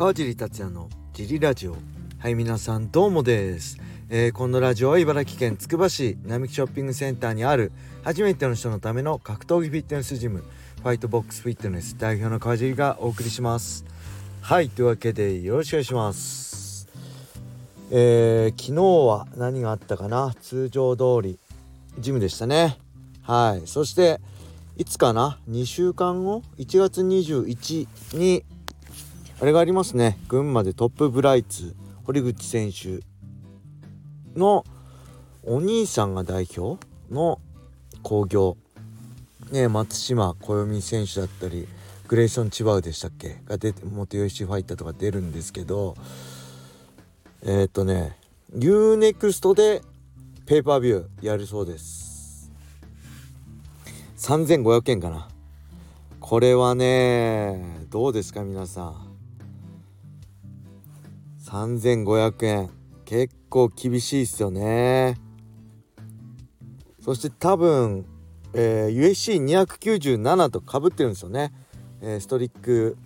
川尻達也のジリラジオ。はい皆さんどうもです、えー、このラジオは茨城県つくば市並木ショッピングセンターにある初めての人のための格闘技フィットネスジムファイトボックスフィットネス代表の川尻がお送りします。はいというわけでよろしくお願いします。えー、昨日は何があったかな？通常通りジムでしたね。はいそしていつかな？2週間後？1月21にあれがありますね。群馬でトップブライツ堀口選手のお兄さんが代表の興行。ね松島暦選手だったりグレイソン・チバウでしたっけ？が出て元吉ファイターとか出るんですけどえっ、とね UNEXT でペーパービューやるそうです。3500円かな。これはねどうですか皆さん。3500円。結構厳しいっすよね。そして多分、えー、USC297 とかぶってるんですよね、えー、ストリック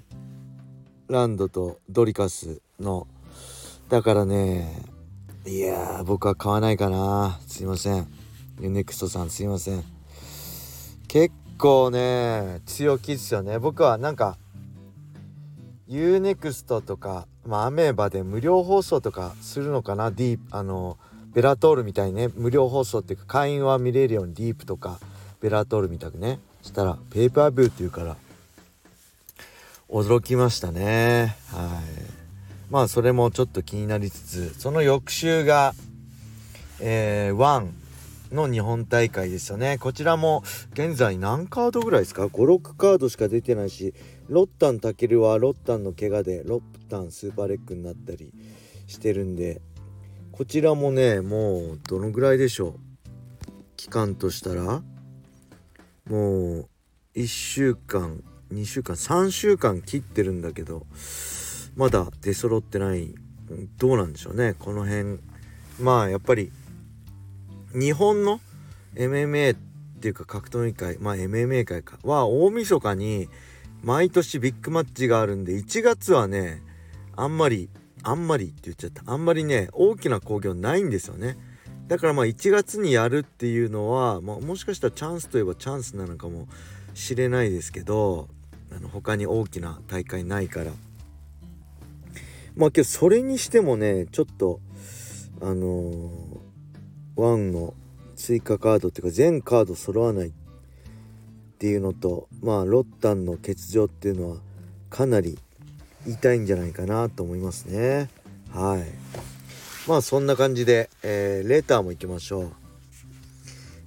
ランドとドリカスの。だからねいや僕は買わないかな。すいません。U-NEXT さんすいません。結構ね強気っすよね。僕はなんか U-NEXT とか、まあ、アメーバで無料放送とかするのかな？ DEEP あのベラトールみたいにね。無料放送っていうか会員は見れるように DEEP とかベラトールみたくね。したらペーパービューっていうから驚きましたね。はい。まあそれもちょっと気になりつつその翌週がえー、ワンの日本大会ですよね。こちらも現在何カードぐらいですか？56カードしか出てないしロッタンタケルはロッタンの怪我でロッタンスーパーレッグになったりしてるんでこちらもねもうどのぐらいでしょう？期間としたらもう1週間2週間3週間切ってるんだけどまだ出揃ってない。どうなんでしょうね？この辺。まあやっぱり日本の MMA っていうか格闘技界まあ MMA 界か。は大晦日に毎年ビッグマッチがあるんで1月はねあんまりあんまりって言っちゃった。あんまりね大きな興行ないんですよね。だからまあ1月にやるっていうのは、まあ、もしかしたらチャンスといえばチャンスなのかもしれないですけどあの他に大きな大会ないから。まあけどそれにしてもねちょっとあのー1の追加カードっていうか全カード揃わないっていうのとまあロッタンの欠場っていうのはかなり痛いんじゃないかなと思いますねはいまあそんな感じで、えー、レターも行きましょう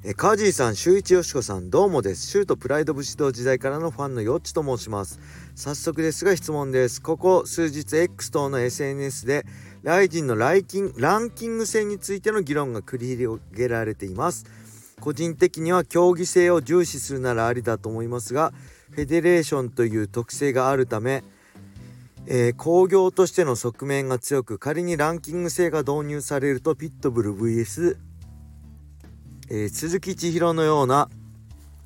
えカージーさん、周一よしこさん、どうもです。シュートプライド武士道時代からのファンのよっちと申します。早速ですが質問です。ここ数日 X 等の SNS でライジンのライキンランキング戦についての議論が繰り広げられています個人的には競技性を重視するならありだと思いますがフェデレーションという特性があるためえー、工業としての側面が強く仮にランキング制が導入されるとピットブル VS、えー、鈴木千尋のような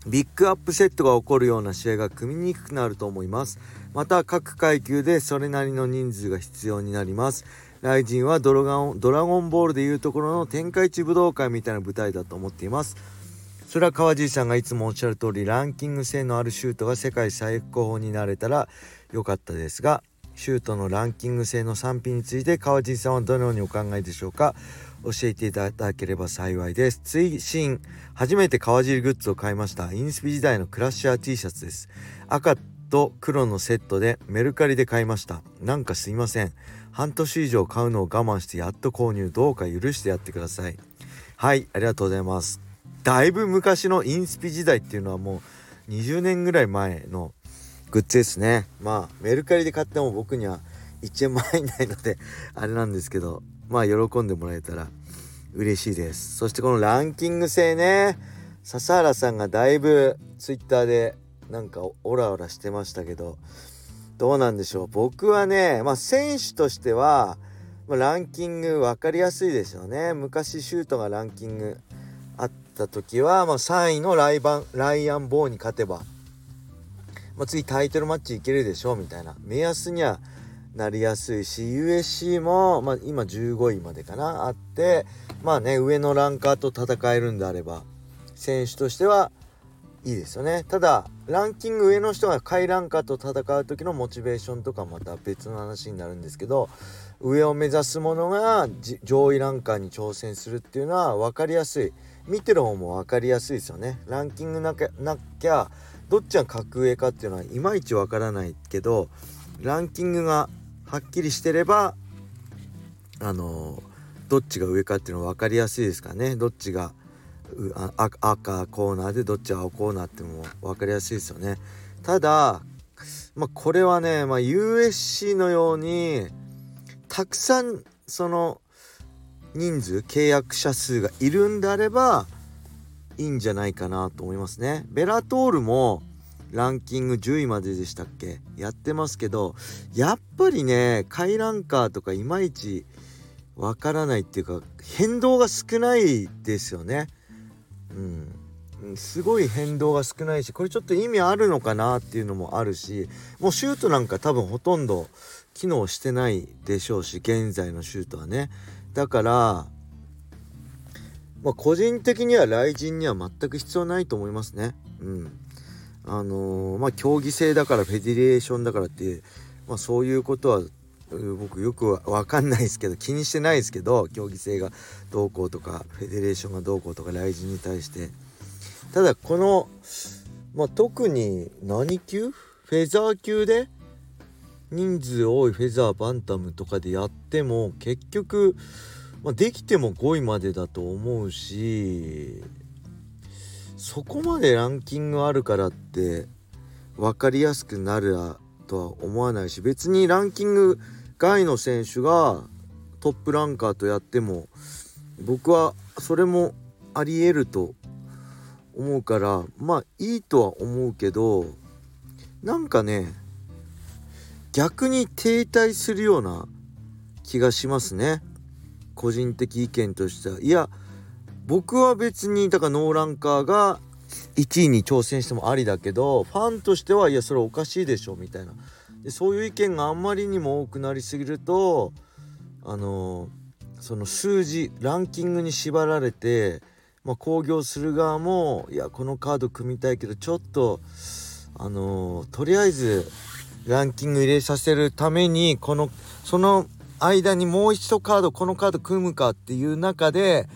ビッグアップセットが起こるような試合が組みにくくなると思います。また各階級でそれなりの人数が必要になります。ライジンはドラゴンドラゴンボールでいうところの天下一武道会みたいな舞台だと思っています。それは川尻さんがいつもおっしゃる通りランキング性のあるシュートが世界最高峰になれたら良かったですがシュートのランキング性の賛否について川尻さんはどのようにお考えでしょうか？教えていただければ幸いです。追伸初めて川尻グッズを買いました。インスピ時代のクラッシャー T シャツです。赤と黒のセットでメルカリで買いました。なんかすいません。半年以上買うのを我慢してやっと購入どうか許してやってください。はいありがとうございます。だいぶ昔のインスピ時代っていうのはもう20年ぐらい前のグッズですね。まあメルカリで買っても僕には1円も入んないのであれなんですけどまあ喜んでもらえたら嬉しいです。そしてこのランキング制ね。笹原さんがだいぶ twitter でなんかオラオラしてましたけどどうなんでしょう。僕はね、まあ、選手としては、ま、ランキング分かりやすいですよね。昔シュートがランキングあった時は、まあ、3位のライバンライアン・ボーに勝てば、まあ、次タイトルマッチいけるでしょうみたいな。目安にはなりやすいし USC も、まあ、今15位までかなあってまあね上のランカーと戦えるんであれば選手としてはいいですよね。ただランキング上の人が下位ランカーと戦う時のモチベーションとかまた別の話になるんですけど上を目指す者が上位ランカーに挑戦するっていうのは分かりやすい。見てる方も分かりやすいですよね。ランキングなきゃなきゃどっちが格上かっていうのはいまいち分からないけどランキングがはっきりしてればあのどっちが上かっていうのは分かりやすいですかね。どっちが赤コーナーでどっち青コーナーっても分かりやすいですよねただまあこれはね、まあ、USC のようにたくさんその人数契約者数がいるんであればいいんじゃないかなと思いますね。ベラトールもランキング10位まででしたっけ？やってますけどやっぱりね下位ランカーとかいまいちわからないっていうか変動が少ないですよね。うん、すごい変動が少ないしこれちょっと意味あるのかなっていうのもあるしもうシュートなんか多分ほとんど機能してないでしょうし現在のシュートはね。だからまあ個人的には雷神には全く必要ないと思いますね。うん。あのー、まあ競技性だからフェデレーションだからってまあそういうことは僕よくわかんないですけど気にしてないですけど競技性がどうこうとかフェデレーションがどうこうとか雷神に対して。ただこの、まあ、特に何級？フェザー級で？人数多いフェザーバンタムとかでやっても結局、まあ、できても5位までだと思うしそこまでランキングあるからって分かりやすくなるとは思わないし別にランキング外の選手がトップランカーとやっても僕はそれもありえると思うからまあいいとは思うけどなんかね逆に停滞するような気がしますね。個人的意見としては。いや僕は別にだからノーランカーが1位に挑戦してもありだけどファンとしてはいやそれおかしいでしょみたいな。でそういう意見があんまりにも多くなりすぎるとあのその数字ランキングに縛られて、まあ、興行する側もいやこのカード組みたいけどちょっとあのとりあえずランキング入れさせるためにこのその間にもう一度カードこのカード組むかっていう中で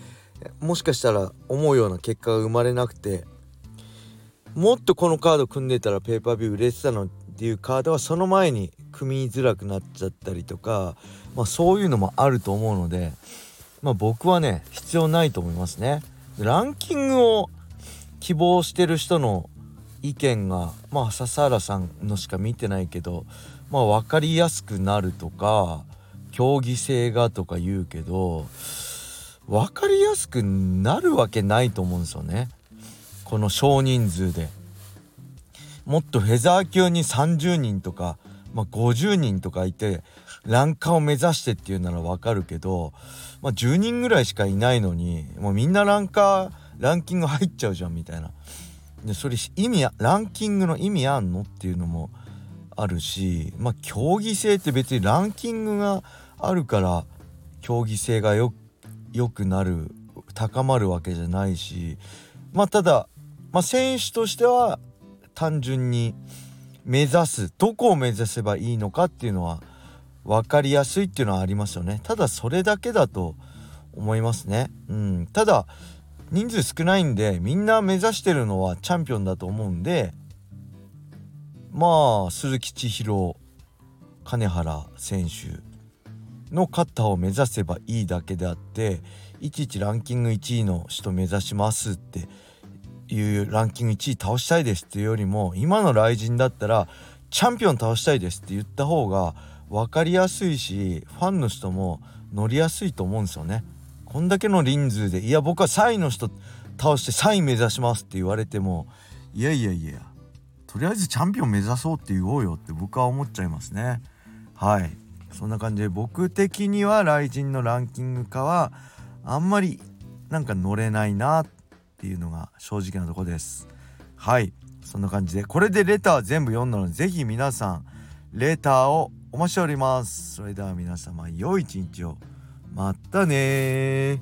もしかしたら思うような結果が生まれなくてもっとこのカード組んでたらペーパービュー売れてたのっていうカードはその前に組みづらくなっちゃったりとか、まあ、そういうのもあると思うので、まあ、僕はね必要ないと思いますね。ランキングを希望してる人の意見がまあ笹原さんのしか見てないけどまあ分かりやすくなるとか競技性がとか言うけど分かりやすくなるわけないと思うんですよねこの少人数で。もっとフェザー級に30人とか、まあ、50人とかいてランカーを目指してっていうならわかるけど、まあ、10人ぐらいしかいないのにもうみんなランカーランキング入っちゃうじゃんみたいな。でそれ意味ランキングの意味あんのっていうのもあるしまあ競技性って別にランキングがあるから競技性がよくなる高まるわけじゃないしまあただ、まあ、選手としては単純に目指すどこを目指せばいいのかっていうのは分かりやすいっていうのはありますよね。ただそれだけだと思いますね。うん。ただ人数少ないんでみんな目指してるのはチャンピオンだと思うんでまあ鈴木千尋金原選手のカッターを目指せばいいだけであっていちいちランキング1位の人目指しますっていうランキング1位倒したいですっていうよりも今の雷神だったらチャンピオン倒したいですって言った方が分かりやすいしファンの人も乗りやすいと思うんですよね。こんだけの人数でいや僕は3位の人倒して3位目指しますって言われてもいやいやいやとりあえずチャンピオン目指そうって言おうよって僕は思っちゃいますねはいそんな感じで僕的には雷神のランキング化はあんまりなんか乗れないなっていうのが正直なとこです。はい。そんな感じでこれでレター全部読んだので是非皆さんレターをお待ちしております。それでは皆様良い一日を。またね